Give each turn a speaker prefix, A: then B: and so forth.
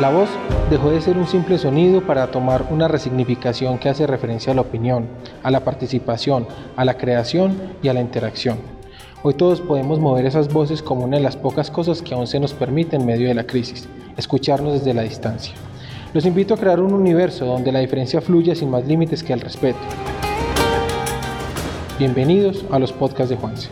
A: La voz dejó de ser un simple sonido para tomar una resignificación que hace referencia a la opinión, a la participación, a la creación y a la interacción. Hoy todos podemos mover esas voces como una de las pocas cosas que aún se nos permite en medio de la crisis, escucharnos desde la distancia. Los invito a crear un universo donde la diferencia fluya sin más límites que el respeto. Bienvenidos a los podcasts de Juanse.